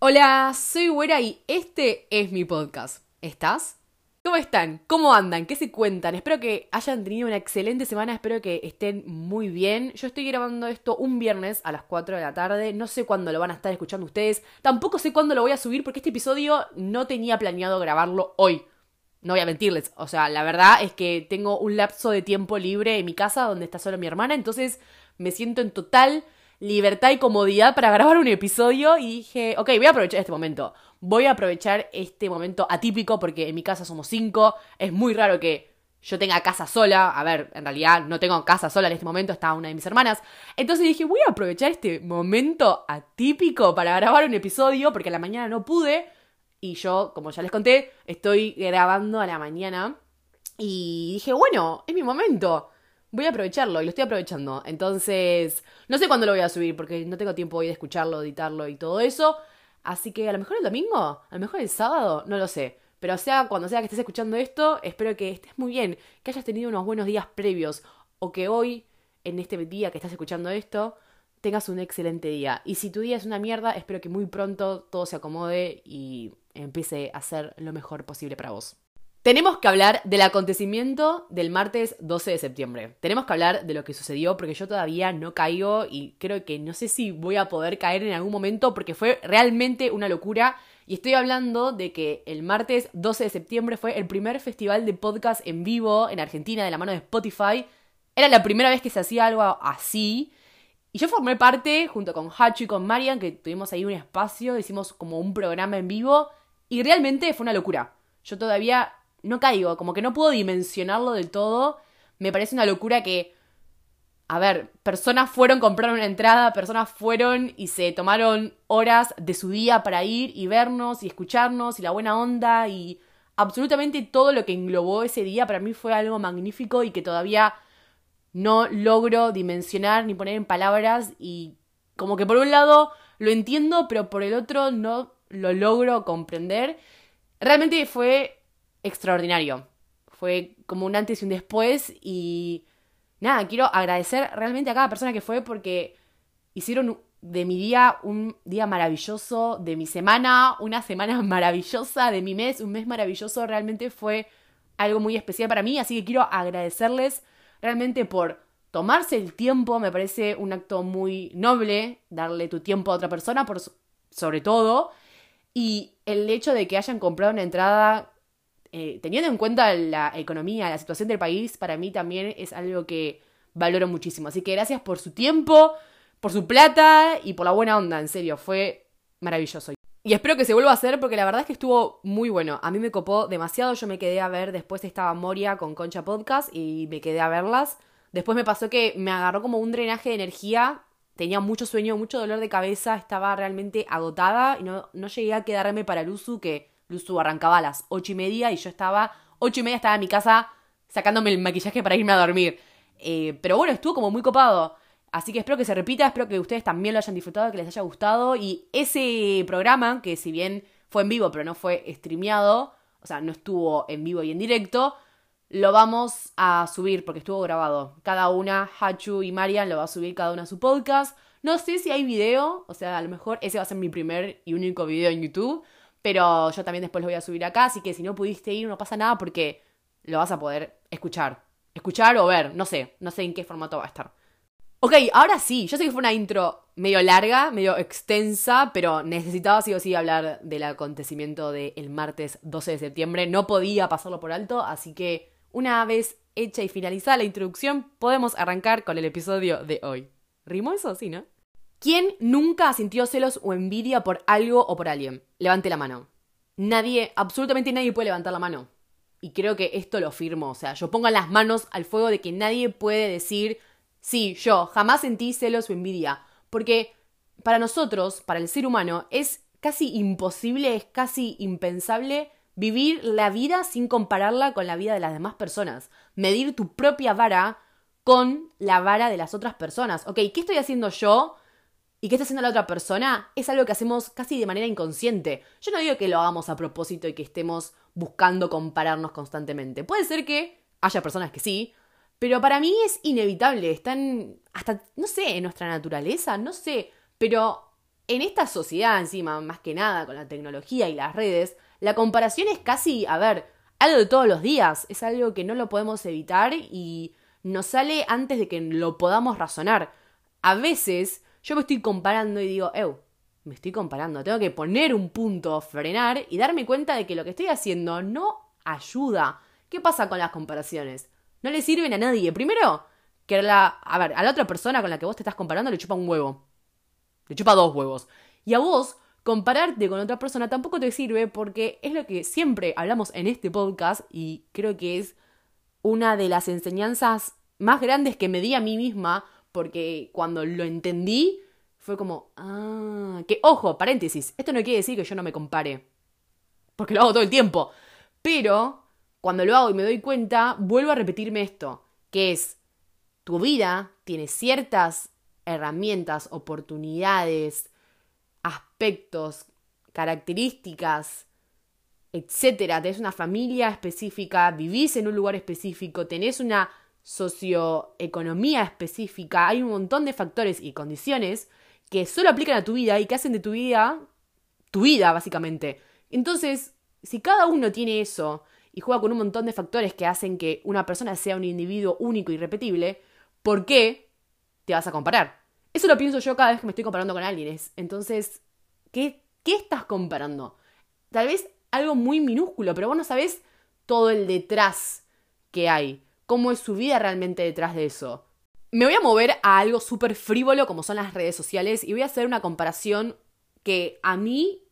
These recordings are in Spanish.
Hola, soy Güera y este es mi podcast. ¿Estás? ¿Cómo están? ¿Cómo andan? ¿Qué se cuentan? Espero que hayan tenido una excelente semana, espero que estén muy bien. Yo estoy grabando esto un viernes a las 4 de la tarde, no sé cuándo lo van a estar escuchando ustedes, tampoco sé cuándo lo voy a subir porque este episodio no tenía planeado grabarlo hoy. No voy a mentirles, o sea, la verdad es que tengo un lapso de tiempo libre en mi casa donde está solo mi hermana, entonces me siento en total libertad y comodidad para grabar un episodio y dije, ok, voy a aprovechar este momento. Voy a aprovechar este momento atípico porque en mi casa somos cinco. Es muy raro que yo tenga casa sola. A ver, en realidad no tengo casa sola en este momento, está una de mis hermanas. Entonces dije, voy a aprovechar este momento atípico para grabar un episodio porque a la mañana no pude. Y yo, como ya les conté, estoy grabando a la mañana. Y dije, bueno, es mi momento voy a aprovecharlo y lo estoy aprovechando. Entonces, no sé cuándo lo voy a subir porque no tengo tiempo hoy de escucharlo, editarlo y todo eso. Así que a lo mejor el domingo, a lo mejor el sábado, no lo sé. Pero sea cuando sea que estés escuchando esto, espero que estés muy bien, que hayas tenido unos buenos días previos o que hoy, en este día que estás escuchando esto, tengas un excelente día. Y si tu día es una mierda, espero que muy pronto todo se acomode y empiece a ser lo mejor posible para vos. Tenemos que hablar del acontecimiento del martes 12 de septiembre. Tenemos que hablar de lo que sucedió porque yo todavía no caigo y creo que no sé si voy a poder caer en algún momento porque fue realmente una locura. Y estoy hablando de que el martes 12 de septiembre fue el primer festival de podcast en vivo en Argentina de la mano de Spotify. Era la primera vez que se hacía algo así. Y yo formé parte, junto con Hachu y con Marian, que tuvimos ahí un espacio, hicimos como un programa en vivo. Y realmente fue una locura. Yo todavía no caigo, como que no puedo dimensionarlo del todo. Me parece una locura que, a ver, personas fueron, compraron una entrada, personas fueron y se tomaron horas de su día para ir y vernos y escucharnos y la buena onda y absolutamente todo lo que englobó ese día para mí fue algo magnífico y que todavía no logro dimensionar ni poner en palabras y como que por un lado lo entiendo, pero por el otro no lo logro comprender. Realmente fue extraordinario. Fue como un antes y un después y nada, quiero agradecer realmente a cada persona que fue porque hicieron de mi día un día maravilloso, de mi semana una semana maravillosa, de mi mes un mes maravilloso, realmente fue algo muy especial para mí, así que quiero agradecerles realmente por tomarse el tiempo, me parece un acto muy noble, darle tu tiempo a otra persona, por, sobre todo, y el hecho de que hayan comprado una entrada eh, teniendo en cuenta la economía, la situación del país, para mí también es algo que valoro muchísimo. Así que gracias por su tiempo, por su plata y por la buena onda, en serio, fue maravilloso. Y espero que se vuelva a hacer porque la verdad es que estuvo muy bueno. A mí me copó demasiado, yo me quedé a ver, después estaba Moria con Concha Podcast y me quedé a verlas. Después me pasó que me agarró como un drenaje de energía, tenía mucho sueño, mucho dolor de cabeza, estaba realmente agotada y no, no llegué a quedarme para Luzu que Luzu arrancaba a las ocho y media y yo estaba, ocho y media estaba en mi casa sacándome el maquillaje para irme a dormir. Eh, pero bueno, estuvo como muy copado. Así que espero que se repita, espero que ustedes también lo hayan disfrutado, que les haya gustado. Y ese programa, que si bien fue en vivo, pero no fue streameado, o sea, no estuvo en vivo y en directo, lo vamos a subir porque estuvo grabado. Cada una, Hachu y Marian, lo va a subir cada una a su podcast. No sé si hay video, o sea, a lo mejor ese va a ser mi primer y único video en YouTube. Pero yo también después lo voy a subir acá, así que si no pudiste ir no pasa nada porque lo vas a poder escuchar. Escuchar o ver, no sé, no sé en qué formato va a estar. Ok, ahora sí, yo sé que fue una intro medio larga, medio extensa, pero necesitaba sí o sí hablar del acontecimiento del martes 12 de septiembre. No podía pasarlo por alto, así que una vez hecha y finalizada la introducción, podemos arrancar con el episodio de hoy. ¿Rimó eso? Sí, ¿no? ¿Quién nunca sintió celos o envidia por algo o por alguien? Levante la mano. Nadie, absolutamente nadie puede levantar la mano. Y creo que esto lo firmo. O sea, yo pongo las manos al fuego de que nadie puede decir, sí, yo jamás sentí celos o envidia. Porque para nosotros, para el ser humano, es casi imposible, es casi impensable vivir la vida sin compararla con la vida de las demás personas. Medir tu propia vara con la vara de las otras personas. Ok, ¿qué estoy haciendo yo y qué está haciendo la otra persona es algo que hacemos casi de manera inconsciente. Yo no digo que lo hagamos a propósito y que estemos buscando compararnos constantemente. Puede ser que haya personas que sí, pero para mí es inevitable. Están hasta, no sé, en nuestra naturaleza, no sé, pero en esta sociedad encima, más que nada con la tecnología y las redes, la comparación es casi, a ver, algo de todos los días, es algo que no lo podemos evitar y nos sale antes de que lo podamos razonar. A veces yo me estoy comparando y digo, ew, me estoy comparando, tengo que poner un punto, frenar y darme cuenta de que lo que estoy haciendo no ayuda. ¿Qué pasa con las comparaciones? No le sirven a nadie. Primero, que la, a ver, a la otra persona con la que vos te estás comparando le chupa un huevo. Le chupa dos huevos. Y a vos, compararte con otra persona tampoco te sirve porque es lo que siempre hablamos en este podcast y creo que es una de las enseñanzas más grandes que me di a mí misma porque cuando lo entendí fue como, ah, que ojo, paréntesis, esto no quiere decir que yo no me compare, porque lo hago todo el tiempo, pero cuando lo hago y me doy cuenta, vuelvo a repetirme esto, que es, tu vida tiene ciertas herramientas, oportunidades, aspectos, características, etcétera. Tenés una familia específica, vivís en un lugar específico, tenés una socioeconomía específica, hay un montón de factores y condiciones que solo aplican a tu vida y que hacen de tu vida tu vida, básicamente. Entonces, si cada uno tiene eso y juega con un montón de factores que hacen que una persona sea un individuo único y repetible, ¿por qué te vas a comparar? Eso lo pienso yo cada vez que me estoy comparando con alguien. Entonces, ¿qué, ¿qué estás comparando? Tal vez algo muy minúsculo, pero vos no sabés todo el detrás que hay. Cómo es su vida realmente detrás de eso. Me voy a mover a algo súper frívolo como son las redes sociales y voy a hacer una comparación que a mí,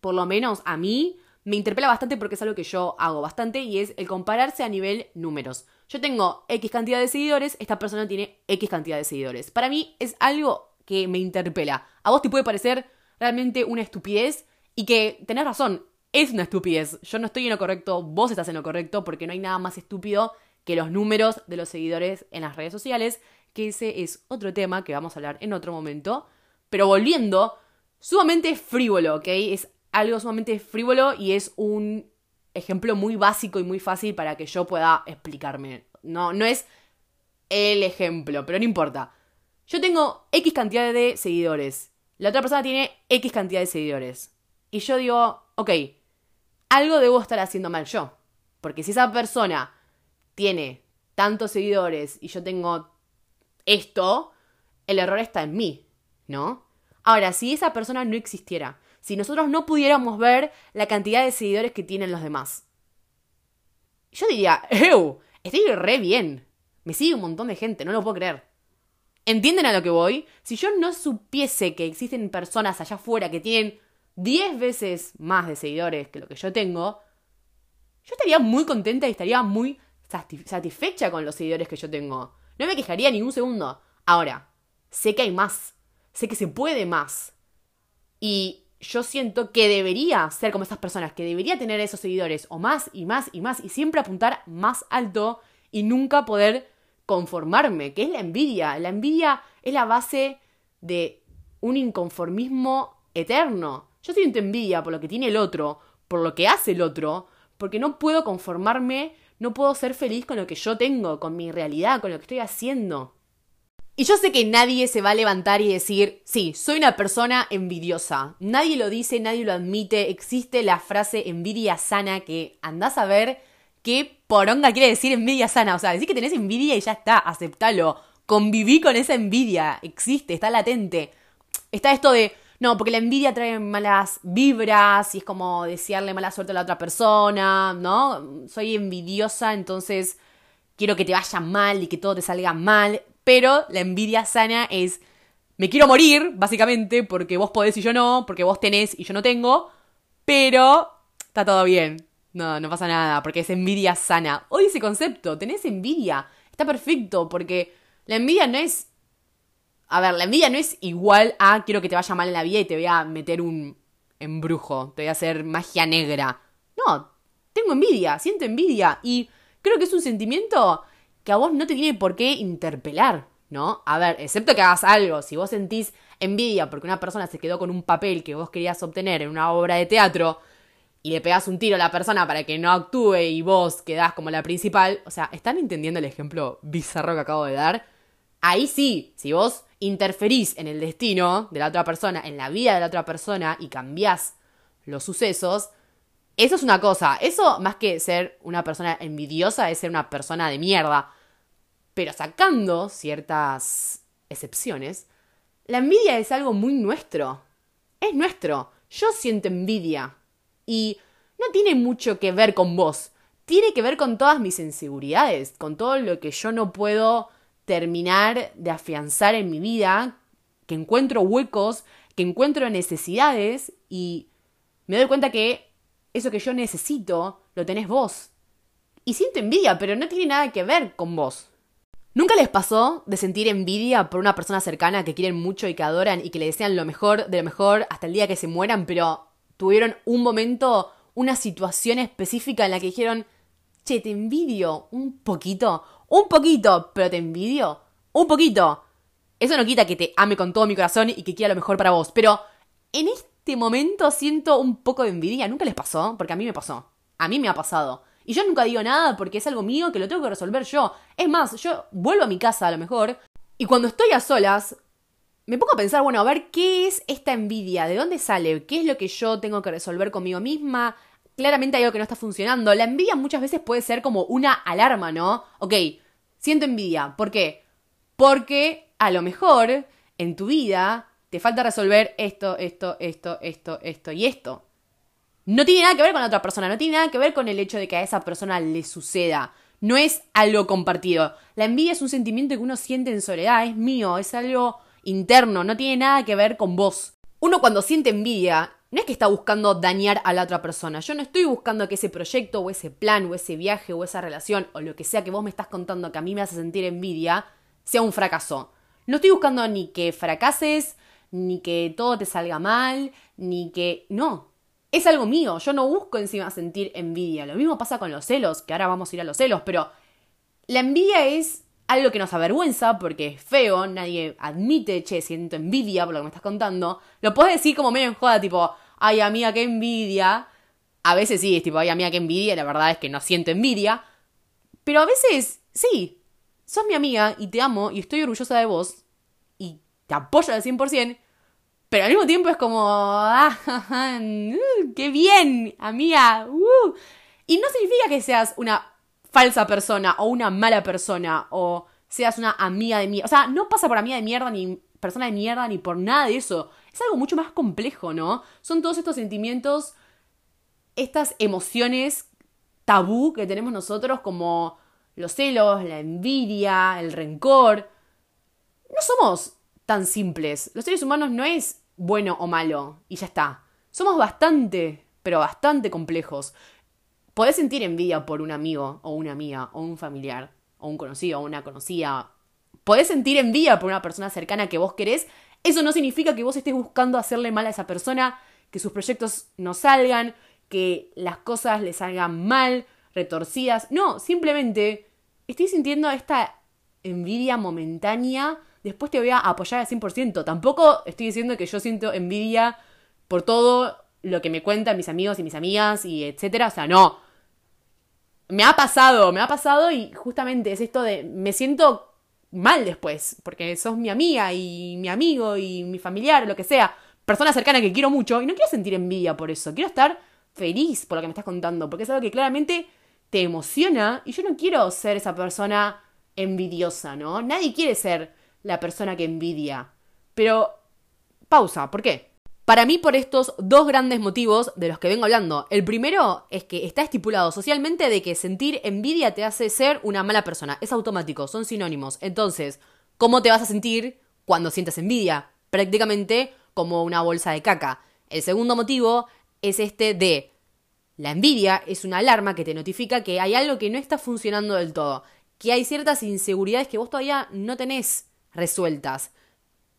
por lo menos a mí, me interpela bastante porque es algo que yo hago bastante y es el compararse a nivel números. Yo tengo X cantidad de seguidores, esta persona tiene X cantidad de seguidores. Para mí es algo que me interpela. A vos te puede parecer realmente una estupidez y que tenés razón, es una estupidez. Yo no estoy en lo correcto, vos estás en lo correcto porque no hay nada más estúpido que los números de los seguidores en las redes sociales, que ese es otro tema que vamos a hablar en otro momento. Pero volviendo, sumamente frívolo, ¿ok? Es algo sumamente frívolo y es un ejemplo muy básico y muy fácil para que yo pueda explicarme. No, no es el ejemplo, pero no importa. Yo tengo X cantidad de seguidores. La otra persona tiene X cantidad de seguidores. Y yo digo, ok, algo debo estar haciendo mal yo. Porque si esa persona tiene tantos seguidores y yo tengo esto, el error está en mí, ¿no? Ahora, si esa persona no existiera, si nosotros no pudiéramos ver la cantidad de seguidores que tienen los demás, yo diría, ¡Ew! Estoy re bien. Me sigue un montón de gente, no lo puedo creer. ¿Entienden a lo que voy? Si yo no supiese que existen personas allá afuera que tienen 10 veces más de seguidores que lo que yo tengo, yo estaría muy contenta y estaría muy satisfecha con los seguidores que yo tengo. No me quejaría ni un segundo. Ahora, sé que hay más. Sé que se puede más. Y yo siento que debería ser como estas personas, que debería tener esos seguidores, o más y más y más, y siempre apuntar más alto y nunca poder conformarme, que es la envidia. La envidia es la base de un inconformismo eterno. Yo siento envidia por lo que tiene el otro, por lo que hace el otro, porque no puedo conformarme, no puedo ser feliz con lo que yo tengo, con mi realidad, con lo que estoy haciendo. Y yo sé que nadie se va a levantar y decir, sí, soy una persona envidiosa. Nadie lo dice, nadie lo admite. Existe la frase envidia sana que andás a ver qué poronga quiere decir envidia sana. O sea, decir que tenés envidia y ya está, aceptalo. Conviví con esa envidia. Existe, está latente. Está esto de, no, porque la envidia trae malas vibras y es como desearle mala suerte a la otra persona, ¿no? Soy envidiosa, entonces quiero que te vaya mal y que todo te salga mal. Pero la envidia sana es, me quiero morir, básicamente, porque vos podés y yo no, porque vos tenés y yo no tengo, pero está todo bien. No, no pasa nada, porque es envidia sana. Hoy ese concepto, tenés envidia, está perfecto, porque la envidia no es a ver, la envidia no es igual a quiero que te vaya mal en la vida y te voy a meter un embrujo, te voy a hacer magia negra. No, tengo envidia, siento envidia y creo que es un sentimiento que a vos no te tiene por qué interpelar, ¿no? A ver, excepto que hagas algo, si vos sentís envidia porque una persona se quedó con un papel que vos querías obtener en una obra de teatro y le pegas un tiro a la persona para que no actúe y vos quedás como la principal, o sea, ¿están entendiendo el ejemplo bizarro que acabo de dar? Ahí sí, si vos interferís en el destino de la otra persona, en la vida de la otra persona y cambiás los sucesos, eso es una cosa. Eso, más que ser una persona envidiosa, es ser una persona de mierda. Pero sacando ciertas excepciones, la envidia es algo muy nuestro. Es nuestro. Yo siento envidia. Y no tiene mucho que ver con vos. Tiene que ver con todas mis inseguridades, con todo lo que yo no puedo terminar de afianzar en mi vida, que encuentro huecos, que encuentro necesidades y me doy cuenta que eso que yo necesito lo tenés vos. Y siento envidia, pero no tiene nada que ver con vos. ¿Nunca les pasó de sentir envidia por una persona cercana que quieren mucho y que adoran y que le desean lo mejor de lo mejor hasta el día que se mueran, pero tuvieron un momento, una situación específica en la que dijeron, che, te envidio un poquito, un poquito, pero te envidio un poquito? Eso no quita que te ame con todo mi corazón y que quiera lo mejor para vos, pero en este momento siento un poco de envidia. ¿Nunca les pasó? Porque a mí me pasó. A mí me ha pasado. Y yo nunca digo nada porque es algo mío que lo tengo que resolver yo. Es más, yo vuelvo a mi casa a lo mejor y cuando estoy a solas me pongo a pensar, bueno, a ver qué es esta envidia, de dónde sale, qué es lo que yo tengo que resolver conmigo misma. Claramente hay algo que no está funcionando. La envidia muchas veces puede ser como una alarma, ¿no? Ok, siento envidia. ¿Por qué? Porque a lo mejor en tu vida te falta resolver esto, esto, esto, esto, esto y esto. No tiene nada que ver con otra persona, no tiene nada que ver con el hecho de que a esa persona le suceda. No es algo compartido. La envidia es un sentimiento que uno siente en soledad, es mío, es algo interno, no tiene nada que ver con vos. Uno cuando siente envidia, no es que está buscando dañar a la otra persona. Yo no estoy buscando que ese proyecto o ese plan o ese viaje o esa relación o lo que sea que vos me estás contando que a mí me hace sentir envidia sea un fracaso. No estoy buscando ni que fracases, ni que todo te salga mal, ni que... No, es algo mío, yo no busco encima sentir envidia. Lo mismo pasa con los celos, que ahora vamos a ir a los celos, pero la envidia es algo que nos avergüenza porque es feo, nadie admite, che, siento envidia por lo que me estás contando. Lo puedes decir como medio en joda, tipo, ay amiga, qué envidia. A veces sí, es tipo, ay amiga, qué envidia, la verdad es que no siento envidia. Pero a veces, sí, sos mi amiga y te amo y estoy orgullosa de vos y te apoyo al 100%, pero al mismo tiempo es como, ah, uh, qué bien, amiga. Uh. Y no significa que seas una falsa persona o una mala persona o seas una amiga de mierda. O sea, no pasa por amiga de mierda ni persona de mierda ni por nada de eso. Es algo mucho más complejo, ¿no? Son todos estos sentimientos, estas emociones tabú que tenemos nosotros como los celos, la envidia, el rencor. No somos tan simples. Los seres humanos no es bueno o malo y ya está. Somos bastante, pero bastante complejos. Podés sentir envidia por un amigo o una amiga o un familiar o un conocido o una conocida. Podés sentir envidia por una persona cercana que vos querés. Eso no significa que vos estés buscando hacerle mal a esa persona, que sus proyectos no salgan, que las cosas le salgan mal, retorcidas. No, simplemente estoy sintiendo esta envidia momentánea después te voy a apoyar al 100%. Tampoco estoy diciendo que yo siento envidia por todo lo que me cuentan mis amigos y mis amigas y etcétera. O sea, no. Me ha pasado, me ha pasado y justamente es esto de me siento mal después, porque sos mi amiga y mi amigo y mi familiar, lo que sea, persona cercana que quiero mucho y no quiero sentir envidia por eso, quiero estar feliz por lo que me estás contando, porque es algo que claramente te emociona y yo no quiero ser esa persona envidiosa, ¿no? Nadie quiere ser la persona que envidia. Pero, pausa, ¿por qué? Para mí por estos dos grandes motivos de los que vengo hablando. El primero es que está estipulado socialmente de que sentir envidia te hace ser una mala persona. Es automático, son sinónimos. Entonces, ¿cómo te vas a sentir cuando sientas envidia? Prácticamente como una bolsa de caca. El segundo motivo es este de la envidia es una alarma que te notifica que hay algo que no está funcionando del todo, que hay ciertas inseguridades que vos todavía no tenés resueltas.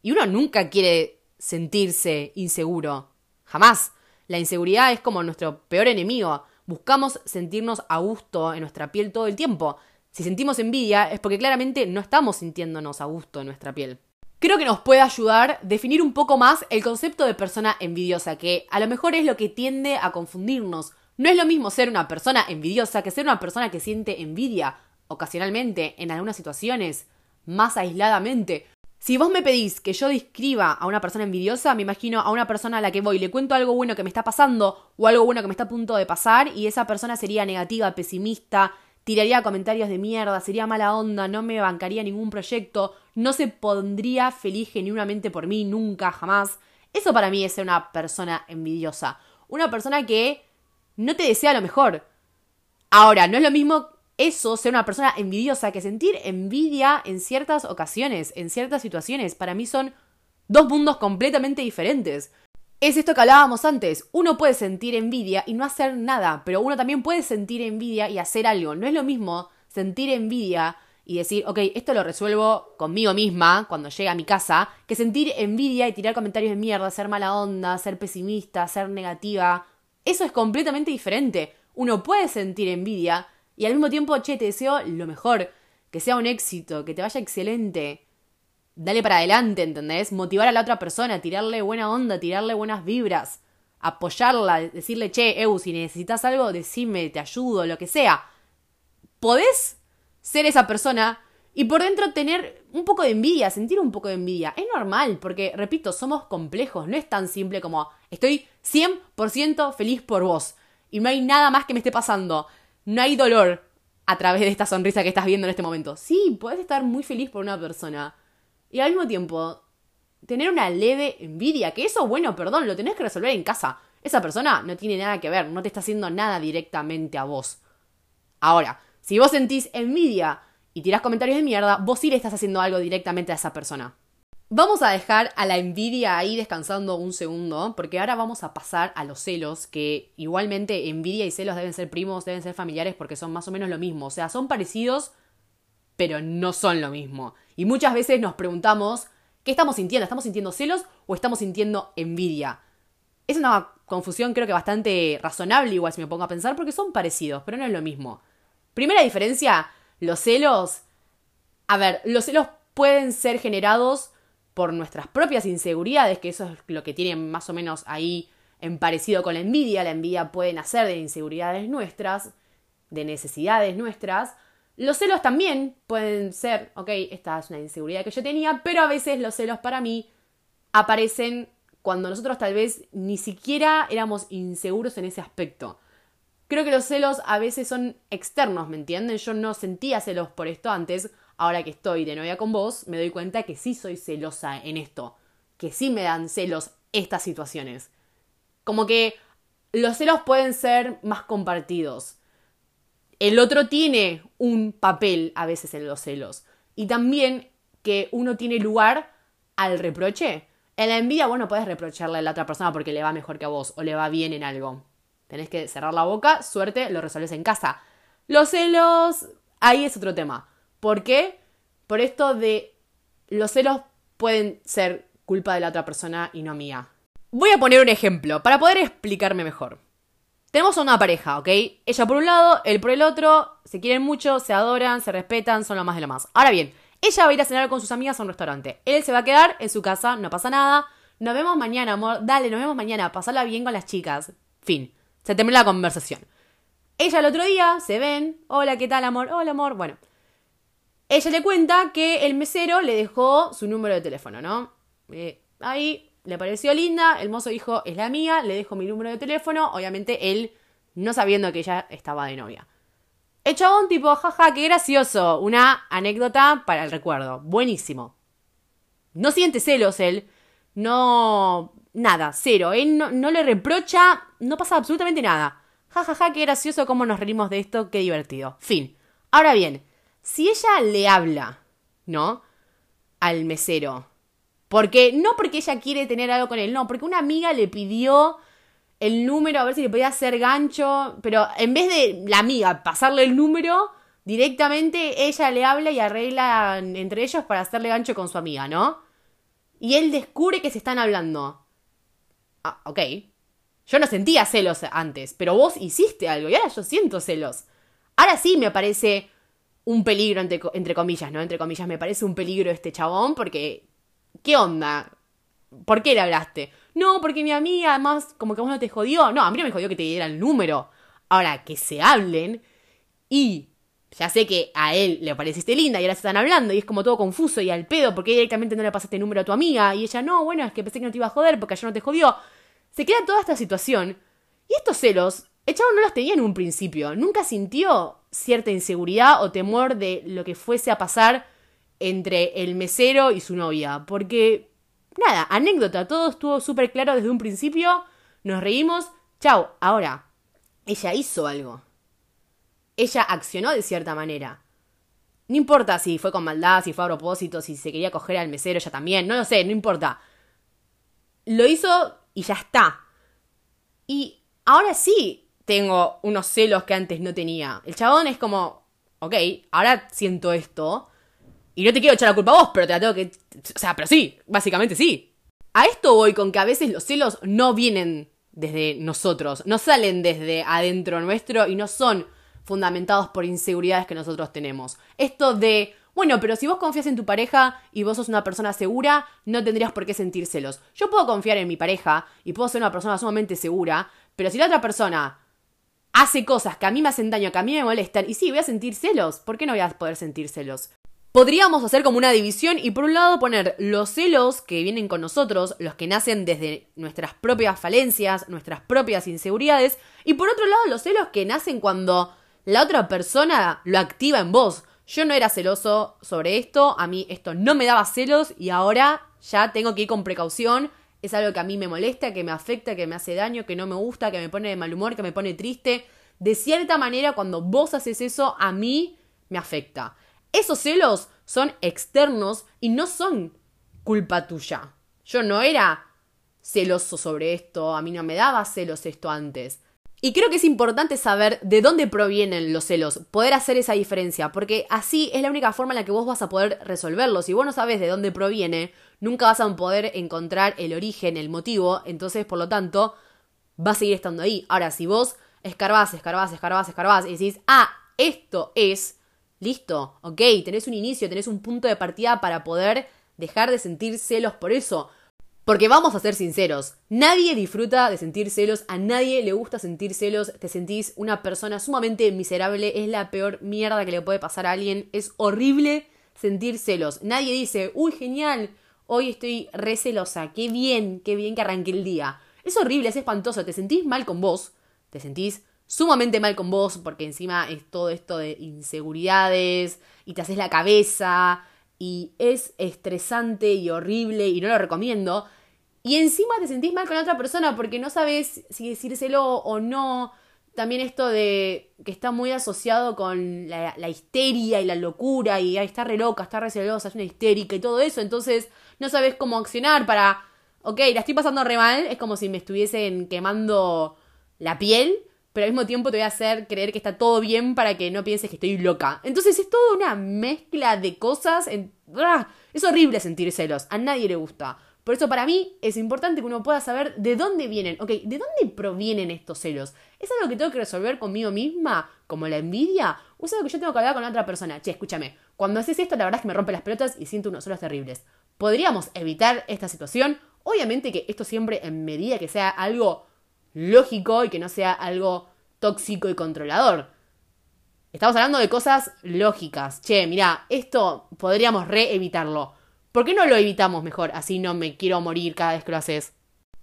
Y uno nunca quiere sentirse inseguro. Jamás. La inseguridad es como nuestro peor enemigo. Buscamos sentirnos a gusto en nuestra piel todo el tiempo. Si sentimos envidia es porque claramente no estamos sintiéndonos a gusto en nuestra piel. Creo que nos puede ayudar definir un poco más el concepto de persona envidiosa, que a lo mejor es lo que tiende a confundirnos. No es lo mismo ser una persona envidiosa que ser una persona que siente envidia, ocasionalmente, en algunas situaciones más aisladamente. Si vos me pedís que yo describa a una persona envidiosa, me imagino a una persona a la que voy, le cuento algo bueno que me está pasando o algo bueno que me está a punto de pasar y esa persona sería negativa, pesimista, tiraría comentarios de mierda, sería mala onda, no me bancaría ningún proyecto, no se pondría feliz genuinamente por mí, nunca, jamás. Eso para mí es ser una persona envidiosa. Una persona que no te desea lo mejor. Ahora, no es lo mismo eso, ser una persona envidiosa, que sentir envidia en ciertas ocasiones, en ciertas situaciones. Para mí son dos mundos completamente diferentes. Es esto que hablábamos antes. Uno puede sentir envidia y no hacer nada, pero uno también puede sentir envidia y hacer algo. No es lo mismo sentir envidia y decir, ok, esto lo resuelvo conmigo misma cuando llegue a mi casa, que sentir envidia y tirar comentarios de mierda, ser mala onda, ser pesimista, ser negativa. Eso es completamente diferente. Uno puede sentir envidia y al mismo tiempo, che, te deseo lo mejor, que sea un éxito, que te vaya excelente. Dale para adelante, ¿entendés? Motivar a la otra persona, tirarle buena onda, tirarle buenas vibras, apoyarla, decirle, che, Eu, si necesitas algo, decime, te ayudo, lo que sea. Podés ser esa persona y por dentro tener un poco de envidia, sentir un poco de envidia. Es normal, porque, repito, somos complejos, no es tan simple como estoy 100% feliz por vos y no hay nada más que me esté pasando no hay dolor a través de esta sonrisa que estás viendo en este momento. Sí, puedes estar muy feliz por una persona. Y al mismo tiempo, tener una leve envidia, que eso, bueno, perdón, lo tenés que resolver en casa. Esa persona no tiene nada que ver, no te está haciendo nada directamente a vos. Ahora, si vos sentís envidia y tirás comentarios de mierda, vos sí le estás haciendo algo directamente a esa persona. Vamos a dejar a la envidia ahí descansando un segundo, porque ahora vamos a pasar a los celos, que igualmente envidia y celos deben ser primos, deben ser familiares, porque son más o menos lo mismo. O sea, son parecidos, pero no son lo mismo. Y muchas veces nos preguntamos, ¿qué estamos sintiendo? ¿Estamos sintiendo celos o estamos sintiendo envidia? Es una confusión creo que bastante razonable, igual si me pongo a pensar, porque son parecidos, pero no es lo mismo. Primera diferencia, los celos... A ver, los celos pueden ser generados por nuestras propias inseguridades, que eso es lo que tienen más o menos ahí en parecido con la envidia. La envidia puede nacer de inseguridades nuestras, de necesidades nuestras. Los celos también pueden ser, ok, esta es una inseguridad que yo tenía, pero a veces los celos para mí aparecen cuando nosotros tal vez ni siquiera éramos inseguros en ese aspecto. Creo que los celos a veces son externos, ¿me entienden? Yo no sentía celos por esto antes, ahora que estoy de novia con vos, me doy cuenta que sí soy celosa en esto, que sí me dan celos estas situaciones. Como que los celos pueden ser más compartidos. El otro tiene un papel a veces en los celos. Y también que uno tiene lugar al reproche. En la envidia, bueno, puedes reprocharle a la otra persona porque le va mejor que a vos o le va bien en algo. Tenés que cerrar la boca, suerte, lo resuelves en casa. Los celos, ahí es otro tema. ¿Por qué? Por esto de los celos pueden ser culpa de la otra persona y no mía. Voy a poner un ejemplo para poder explicarme mejor. Tenemos una pareja, ¿ok? Ella por un lado, él por el otro, se quieren mucho, se adoran, se respetan, son lo más de lo más. Ahora bien, ella va a ir a cenar con sus amigas a un restaurante. Él se va a quedar en su casa, no pasa nada. Nos vemos mañana, amor. Dale, nos vemos mañana. Pasarla bien con las chicas. Fin. Se termina la conversación. Ella el otro día se ven. Hola, ¿qué tal, amor? Hola, amor. Bueno, ella le cuenta que el mesero le dejó su número de teléfono, ¿no? Eh, ahí le pareció linda, el mozo dijo, es la mía, le dejo mi número de teléfono, obviamente él no sabiendo que ella estaba de novia. El chabón tipo, jaja, qué gracioso, una anécdota para el recuerdo, buenísimo. No siente celos él, no... nada, cero, él no, no le reprocha, no pasa absolutamente nada. Jajaja, ja, ja, qué gracioso cómo nos reímos de esto, qué divertido. Fin. Ahora bien, si ella le habla, ¿no? Al mesero. Porque, no porque ella quiere tener algo con él, no, porque una amiga le pidió el número a ver si le podía hacer gancho, pero en vez de la amiga pasarle el número, directamente ella le habla y arregla entre ellos para hacerle gancho con su amiga, ¿no? Y él descubre que se están hablando. Ah, ok. Yo no sentía celos antes, pero vos hiciste algo y ahora yo siento celos. Ahora sí me parece un peligro, entre, comillas, ¿no? Entre comillas, me parece un peligro este chabón porque... ¿Qué onda? ¿Por qué le hablaste? No, porque mi amiga además como que vos no te jodió. No, a mí no me jodió que te diera el número. Ahora, que se hablen y ya sé que a él le pareciste linda y ahora se están hablando y es como todo confuso y al pedo porque directamente no le pasaste el número a tu amiga y ella no, bueno, es que pensé que no te iba a joder porque ayer no te jodió. Se queda toda esta situación y estos celos, el chavo no los tenía en un principio, nunca sintió cierta inseguridad o temor de lo que fuese a pasar entre el mesero y su novia, porque nada, anécdota, todo estuvo súper claro desde un principio, nos reímos, chao, ahora, ella hizo algo ella accionó de cierta manera. No importa si fue con maldad, si fue a propósito, si se quería coger al mesero ella también, no lo sé, no importa. Lo hizo y ya está. Y ahora sí tengo unos celos que antes no tenía. El chabón es como, ok, ahora siento esto. Y no te quiero echar la culpa a vos, pero te la tengo que... O sea, pero sí, básicamente sí. A esto voy con que a veces los celos no vienen desde nosotros, no salen desde adentro nuestro y no son fundamentados por inseguridades que nosotros tenemos. Esto de, bueno, pero si vos confías en tu pareja y vos sos una persona segura, no tendrías por qué sentir celos. Yo puedo confiar en mi pareja y puedo ser una persona sumamente segura, pero si la otra persona hace cosas que a mí me hacen daño, que a mí me molestan, y sí, voy a sentir celos, ¿por qué no voy a poder sentir celos? Podríamos hacer como una división y por un lado poner los celos que vienen con nosotros, los que nacen desde nuestras propias falencias, nuestras propias inseguridades, y por otro lado los celos que nacen cuando la otra persona lo activa en vos. Yo no era celoso sobre esto, a mí esto no me daba celos y ahora ya tengo que ir con precaución. Es algo que a mí me molesta, que me afecta, que me hace daño, que no me gusta, que me pone de mal humor, que me pone triste. De cierta manera, cuando vos haces eso, a mí me afecta. Esos celos son externos y no son culpa tuya. Yo no era celoso sobre esto, a mí no me daba celos esto antes. Y creo que es importante saber de dónde provienen los celos, poder hacer esa diferencia, porque así es la única forma en la que vos vas a poder resolverlo. Si vos no sabes de dónde proviene, nunca vas a poder encontrar el origen, el motivo, entonces por lo tanto va a seguir estando ahí. Ahora, si vos escarbás, escarbás, escarbás, escarbás y decís, ah, esto es, listo, ok, tenés un inicio, tenés un punto de partida para poder dejar de sentir celos por eso. Porque vamos a ser sinceros, nadie disfruta de sentir celos, a nadie le gusta sentir celos, te sentís una persona sumamente miserable, es la peor mierda que le puede pasar a alguien, es horrible sentir celos. Nadie dice, uy, genial, hoy estoy re celosa, qué bien, qué bien que arranque el día. Es horrible, es espantoso, te sentís mal con vos, te sentís sumamente mal con vos porque encima es todo esto de inseguridades y te haces la cabeza y es estresante y horrible y no lo recomiendo. Y encima te sentís mal con la otra persona porque no sabes si decírselo o no. También esto de que está muy asociado con la, histeria y la locura y está re loca, está re celosa, es una histérica y todo eso. Entonces no sabes cómo accionar para, ok, la estoy pasando re mal, es como si me estuviesen quemando la piel, pero al mismo tiempo te voy a hacer creer que está todo bien para que no pienses que estoy loca. Entonces es toda una mezcla de cosas. ¡Ah! Es horrible sentir celos, a nadie le gusta. Por eso para mí es importante que uno pueda saber de dónde vienen, ok, ¿de dónde provienen estos celos? ¿Es algo que tengo que resolver conmigo misma, como la envidia? ¿O es algo que yo tengo que hablar con otra persona? Che, escúchame, cuando haces esto la verdad es que me rompe las pelotas y siento unos celos terribles. ¿Podríamos evitar esta situación? Obviamente que esto siempre en medida que sea algo lógico y que no sea algo tóxico y controlador. Estamos hablando de cosas lógicas. Che, mira, esto podríamos re evitarlo. ¿Por qué no lo evitamos mejor? Así no me quiero morir cada vez que lo haces.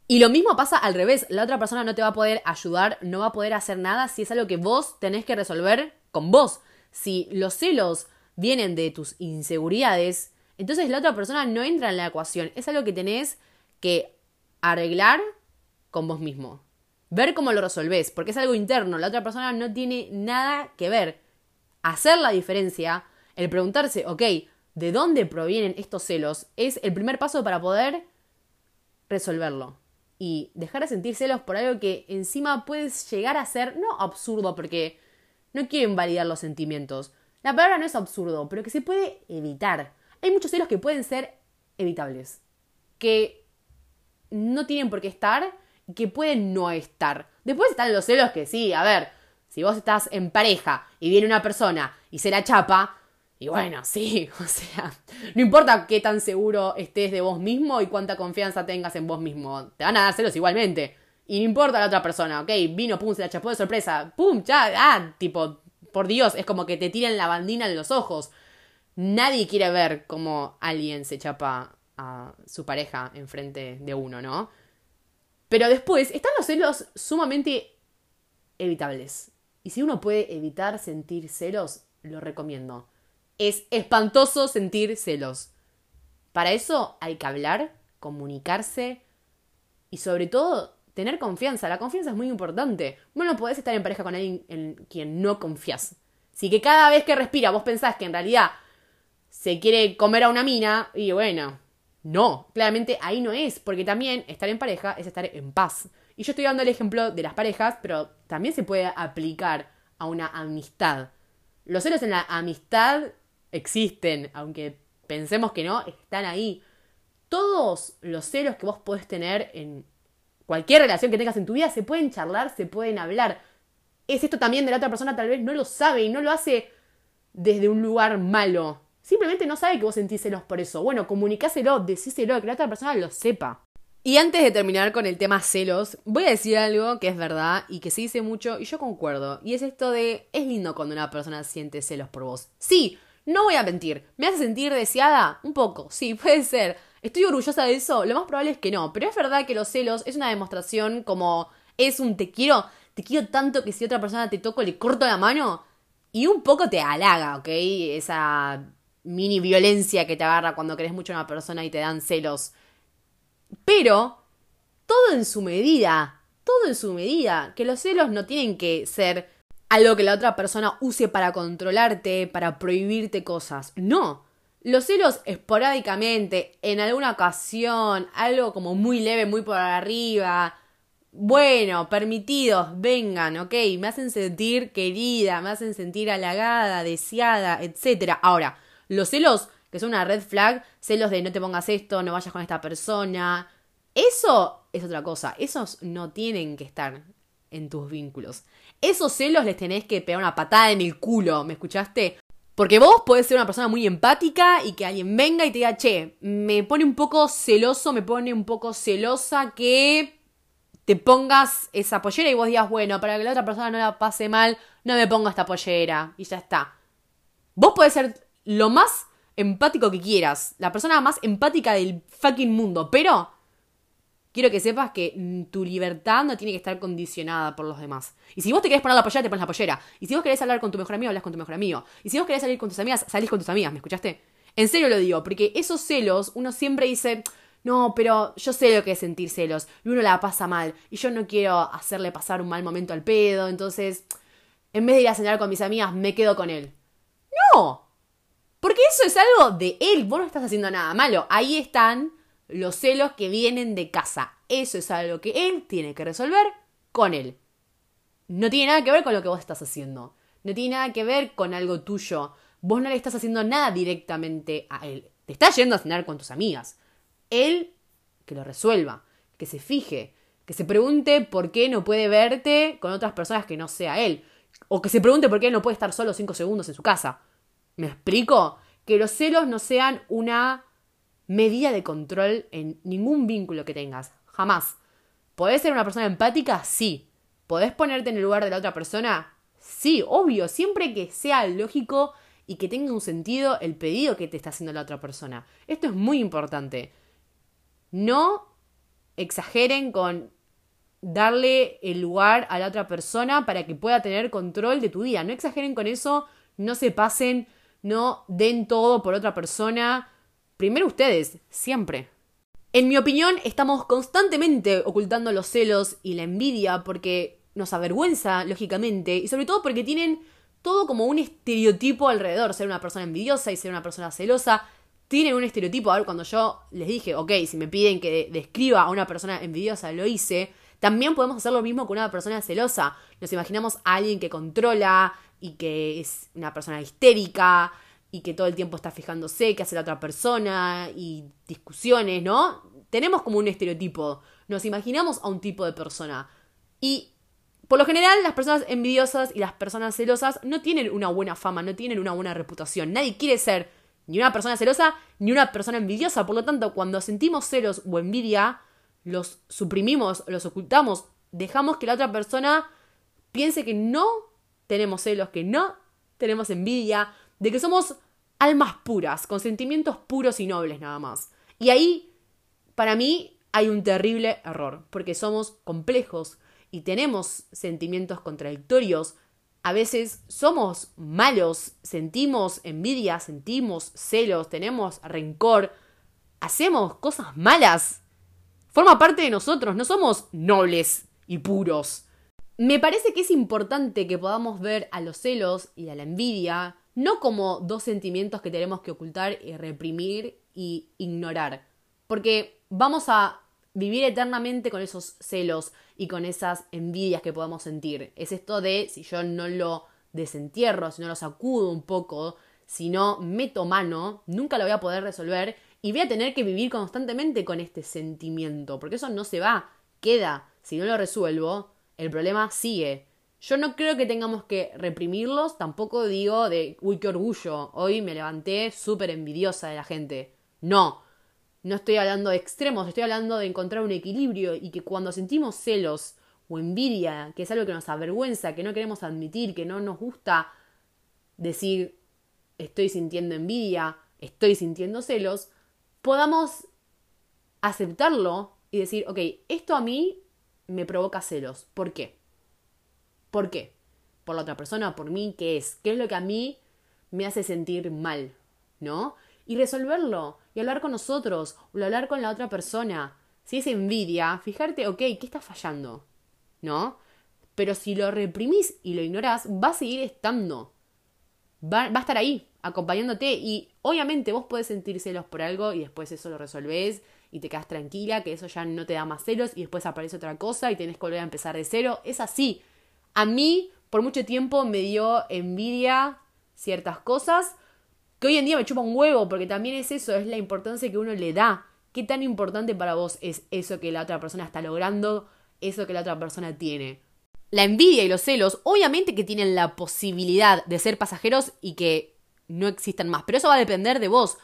Y lo mismo pasa al revés. La otra persona no te va a poder ayudar, no va a poder hacer nada si es algo que vos tenés que resolver con vos. Si los celos vienen de tus inseguridades, entonces la otra persona no entra en la ecuación. Es algo que tenés que arreglar con vos mismo. Ver cómo lo resolvés, porque es algo interno. La otra persona no tiene nada que ver. Hacer la diferencia, el preguntarse, ok, de dónde provienen estos celos es el primer paso para poder resolverlo. Y dejar de sentir celos por algo que encima puedes llegar a ser, no absurdo, porque no quiero invalidar los sentimientos. La palabra no es absurdo, pero que se puede evitar. Hay muchos celos que pueden ser evitables, que no tienen por qué estar y que pueden no estar. Después están los celos que sí, a ver, si vos estás en pareja y viene una persona y se la chapa, y bueno, sí, o sea, no importa qué tan seguro estés de vos mismo y cuánta confianza tengas en vos mismo, te van a dar celos igualmente. Y no importa la otra persona, ok, vino, pum, se la chapó de sorpresa, pum, ya, ah, tipo, por Dios, es como que te tiran la bandina en los ojos. Nadie quiere ver cómo alguien se chapa a su pareja enfrente de uno, ¿no? Pero después están los celos sumamente evitables. Y si uno puede evitar sentir celos, lo recomiendo. Es espantoso sentir celos. Para eso hay que hablar, comunicarse y sobre todo tener confianza. La confianza es muy importante. Bueno, podés estar en pareja con alguien en quien no confías. Si que cada vez que respira vos pensás que en realidad se quiere comer a una mina, y bueno, no, claramente ahí no es, porque también estar en pareja es estar en paz. Y yo estoy dando el ejemplo de las parejas, pero también se puede aplicar a una amistad. Los celos en la amistad existen, aunque pensemos que no, están ahí. Todos los celos que vos podés tener en cualquier relación que tengas en tu vida se pueden charlar, se pueden hablar. Es esto también de la otra persona, tal vez no lo sabe y no lo hace desde un lugar malo. Simplemente no sabe que vos sentís celos por eso. Bueno, comunicáselo, decíselo, que la otra persona lo sepa. Y antes de terminar con el tema celos, voy a decir algo que es verdad y que se dice mucho y yo concuerdo. Y es esto de, es lindo cuando una persona siente celos por vos. Sí, no voy a mentir. ¿Me hace sentir deseada? Un poco, sí, puede ser. ¿Estoy orgullosa de eso? Lo más probable es que no. Pero es verdad que los celos es una demostración como es un te quiero, te quiero tanto que si otra persona te toco le corto la mano. Y un poco te halaga, ¿ok? Esa mini violencia que te agarra cuando querés mucho a una persona y te dan celos. Pero todo en su medida, todo en su medida, que los celos no tienen que ser algo que la otra persona use para controlarte, para prohibirte cosas. No. Los celos esporádicamente, en alguna ocasión, algo como muy leve, muy por arriba. Bueno, permitidos, vengan, ok, me hacen sentir querida, me hacen sentir halagada, deseada, etc. Ahora, los celos que son una red flag, celos de no te pongas esto, no vayas con esta persona. Eso es otra cosa. Esos no tienen que estar en tus vínculos. Esos celos les tenés que pegar una patada en el culo, ¿me escuchaste? Porque vos podés ser una persona muy empática y que alguien venga y te diga, che, me pone un poco celoso, me pone un poco celosa que te pongas esa pollera y vos digas, bueno, para que la otra persona no la pase mal, no me pongo esta pollera y ya está. Vos podés ser lo más empático que quieras, la persona más empática del fucking mundo, pero quiero que sepas que tu libertad no tiene que estar condicionada por los demás. Y si vos te querés poner la pollera, te pones la pollera. Y si vos querés hablar con tu mejor amigo, hablas con tu mejor amigo. Y si vos querés salir con tus amigas, salís con tus amigas, ¿me escuchaste? En serio lo digo, porque esos celos, uno siempre dice, no, pero yo sé lo que es sentir celos, y uno la pasa mal, y yo no quiero hacerle pasar un mal momento al pedo, entonces, en vez de ir a cenar con mis amigas, me quedo con él. No, porque eso es algo de él, vos no estás haciendo nada malo. Ahí están los celos que vienen de casa. Eso es algo que él tiene que resolver con él. No tiene nada que ver con lo que vos estás haciendo. No tiene nada que ver con algo tuyo. Vos no le estás haciendo nada directamente a él. Te estás yendo a cenar con tus amigas. Él que lo resuelva, que se fije, que se pregunte por qué no puede verte con otras personas que no sea él. O que se pregunte por qué él no puede estar solo cinco segundos en su casa. ¿Me explico? Que los celos no sean una medida de control en ningún vínculo que tengas. Jamás. ¿Podés ser una persona empática? Sí. ¿Podés ponerte en el lugar de la otra persona? Sí, obvio, siempre que sea lógico y que tenga un sentido el pedido que te está haciendo la otra persona. Esto es muy importante. No exageren con darle el lugar a la otra persona para que pueda tener control de tu día. No exageren con eso, no se pasen no den todo por otra persona. Primero ustedes, siempre. En mi opinión, estamos constantemente ocultando los celos y la envidia porque nos avergüenza, lógicamente, y sobre todo porque tienen todo como un estereotipo alrededor. Ser una persona envidiosa y ser una persona celosa. Tienen un estereotipo. A ver, cuando yo les dije, ok, si me piden que describa a una persona envidiosa, lo hice. También podemos hacer lo mismo con una persona celosa. Nos imaginamos a alguien que controla, y que es una persona histérica y que todo el tiempo está fijándose qué hace la otra persona y discusiones, ¿no? Tenemos como un estereotipo, nos imaginamos a un tipo de persona. Y por lo general las personas envidiosas y las personas celosas no tienen una buena fama, no tienen una buena reputación. Nadie quiere ser ni una persona celosa ni una persona envidiosa. Por lo tanto, cuando sentimos celos o envidia, los suprimimos, los ocultamos, dejamos que la otra persona piense que no tenemos celos, que no tenemos envidia, de que somos almas puras, con sentimientos puros y nobles nada más. Y ahí, para mí, hay un terrible error, porque somos complejos y tenemos sentimientos contradictorios. A veces somos malos, sentimos envidia, sentimos celos, tenemos rencor, hacemos cosas malas. Forma parte de nosotros, no somos nobles y puros. Me parece que es importante que podamos ver a los celos y a la envidia no como dos sentimientos que tenemos que ocultar y reprimir y ignorar, porque vamos a vivir eternamente con esos celos y con esas envidias que podamos sentir. Es esto de si yo no lo desentierro, si no lo sacudo un poco, si no meto mano, nunca lo voy a poder resolver y voy a tener que vivir constantemente con este sentimiento, porque eso no se va, queda. Si no lo resuelvo, el problema sigue. Yo no creo que tengamos que reprimirlos, tampoco digo de, uy, qué orgullo, hoy me levanté súper envidiosa de la gente. No, no estoy hablando de extremos, estoy hablando de encontrar un equilibrio y que cuando sentimos celos o envidia, que es algo que nos avergüenza, que no queremos admitir, que no nos gusta decir estoy sintiendo envidia, estoy sintiendo celos, podamos aceptarlo y decir, ok, esto a mí me provoca celos. ¿Por qué? ¿Por qué? Por la otra persona, por mí, ¿qué es? ¿Qué es lo que a mí me hace sentir mal? ¿No? Y resolverlo, y hablar con nosotros, o hablar con la otra persona. Si es envidia, fijarte, ok, ¿qué está fallando? ¿No? Pero si lo reprimís y lo ignorás, va a seguir estando. Va, va a estar ahí, acompañándote. Y obviamente vos podés sentir celos por algo y después eso lo resolvés y te quedas tranquila, que eso ya no te da más celos y después aparece otra cosa y tenés que volver a empezar de cero. Es así. A mí, por mucho tiempo, me dio envidia ciertas cosas que hoy en día me chupa un huevo, porque también es eso, es la importancia que uno le da. ¿Qué tan importante para vos es eso que la otra persona está logrando, eso que la otra persona tiene? La envidia y los celos, obviamente que tienen la posibilidad de ser pasajeros y que no existan más, pero eso va a depender de vos.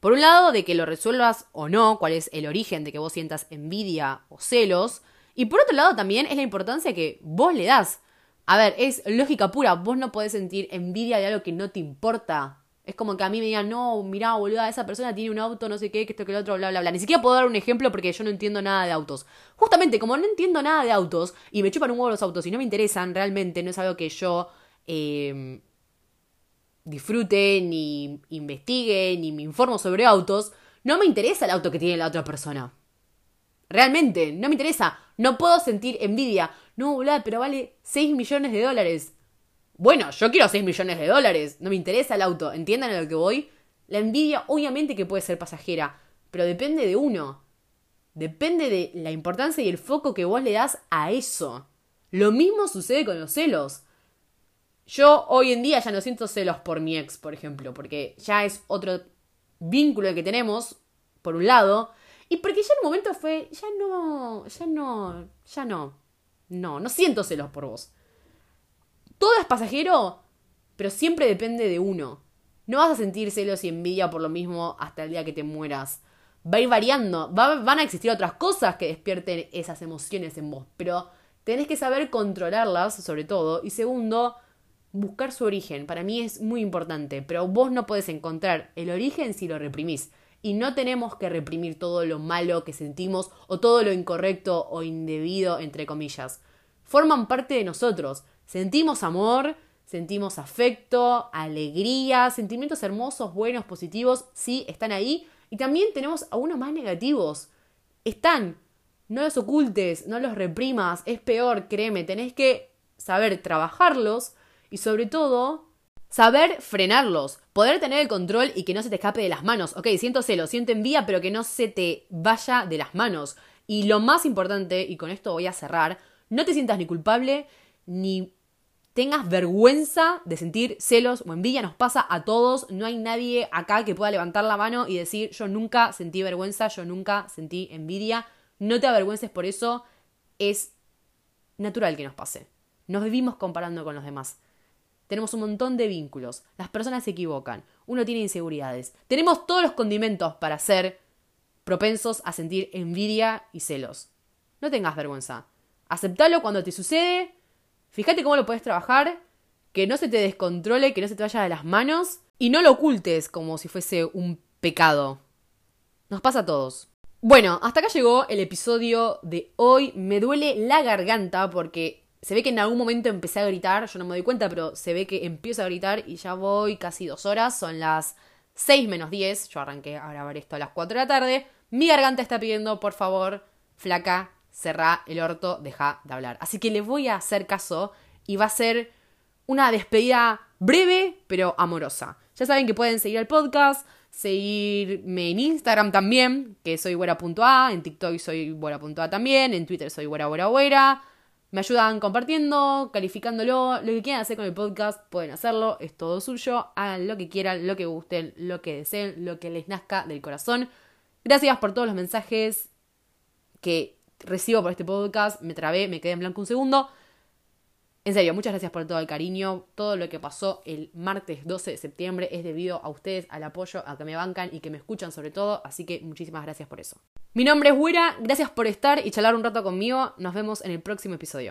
Por un lado, de que lo resuelvas o no, cuál es el origen de que vos sientas envidia o celos. Y por otro lado, también es la importancia que vos le das. A ver, es lógica pura, vos no podés sentir envidia de algo que no te importa. Es como que a mí me digan, no, mirá, boluda, esa persona tiene un auto, no sé qué, que esto, que lo otro, bla, bla, bla. Ni siquiera puedo dar un ejemplo porque yo no entiendo nada de autos. Justamente, como no entiendo nada de autos y me chupan un huevo los autos y no me interesan realmente, no es algo que yo eh, disfrute, ni investigue, ni me informo sobre autos, no me interesa el auto que tiene la otra persona. Realmente, no me interesa. No puedo sentir envidia. No, boluda, pero vale 6 millones de dólares. Bueno, yo quiero 6 millones de dólares. No me interesa el auto. ¿Entiendan a lo que voy? La envidia, obviamente que puede ser pasajera, pero depende de uno. Depende de la importancia y el foco que vos le das a eso. Lo mismo sucede con los celos. Yo hoy en día ya no siento celos por mi ex, por ejemplo, porque ya es otro vínculo que tenemos, por un lado, y porque ya en un momento fue, ya no, ya no, ya no, no, no siento celos por vos. Todo es pasajero, pero siempre depende de uno. No vas a sentir celos y envidia por lo mismo hasta el día que te mueras. Va a ir variando, van a existir otras cosas que despierten esas emociones en vos, pero tenés que saber controlarlas, sobre todo, y segundo, buscar su origen. Para mí es muy importante, pero vos no podés encontrar el origen si lo reprimís. Y no tenemos que reprimir todo lo malo que sentimos o todo lo incorrecto o indebido, entre comillas. Forman parte de nosotros. Sentimos amor, sentimos afecto, alegría, sentimientos hermosos, buenos, positivos, sí, están ahí. Y también tenemos algunos más negativos. Están. No los ocultes, no los reprimas, es peor, créeme, tenés que saber trabajarlos y sobre todo saber frenarlos, poder tener el control y que no se te escape de las manos. Ok, siento celo, siento envía, pero que no se te vaya de las manos. Y lo más importante, y con esto voy a cerrar, no te sientas ni culpable ni tengas vergüenza de sentir celos o envidia, nos pasa a todos, no hay nadie acá que pueda levantar la mano y decir yo nunca sentí vergüenza, yo nunca sentí envidia, no te avergüences por eso, es natural que nos pase. Nos vivimos comparando con los demás. Tenemos un montón de vínculos. Las personas se equivocan. Uno tiene inseguridades. Tenemos todos los condimentos para ser propensos a sentir envidia y celos. No tengas vergüenza. Aceptalo cuando te sucede. Fíjate cómo lo puedes trabajar. que no se te descontrole, que no se te vaya de las manos y no lo ocultes como si fuese un pecado. Nos pasa a todos. Bueno, hasta acá llegó el episodio de hoy. Me duele la garganta porque se ve que en algún momento empecé a gritar, yo no me doy cuenta, pero se ve que empiezo a gritar y ya voy casi dos horas, son las 6 menos 10, yo arranqué a grabar esto a las 4 de la tarde. Mi garganta está pidiendo, por favor, flaca, cerrá el orto, deja de hablar. Así que le voy a hacer caso y va a ser una despedida breve pero amorosa. Ya saben que pueden seguir el podcast, seguirme en Instagram también, que soy güera.a, en TikTok soy güera.a también, en Twitter soy güera güera Me ayudan compartiendo, calificándolo, lo que quieran hacer con el podcast, pueden hacerlo, es todo suyo, hagan lo que quieran, lo que gusten, lo que deseen, lo que les nazca del corazón. Gracias por todos los mensajes que recibo por este podcast, me trabé, me quedé en blanco un segundo. En serio, muchas gracias por todo el cariño. Todo lo que pasó el martes 12 de septiembre es debido a ustedes, al apoyo, a que me bancan y que me escuchan sobre todo. Así que muchísimas gracias por eso. Mi nombre es Wira, gracias por estar y charlar un rato conmigo. Nos vemos en el próximo episodio.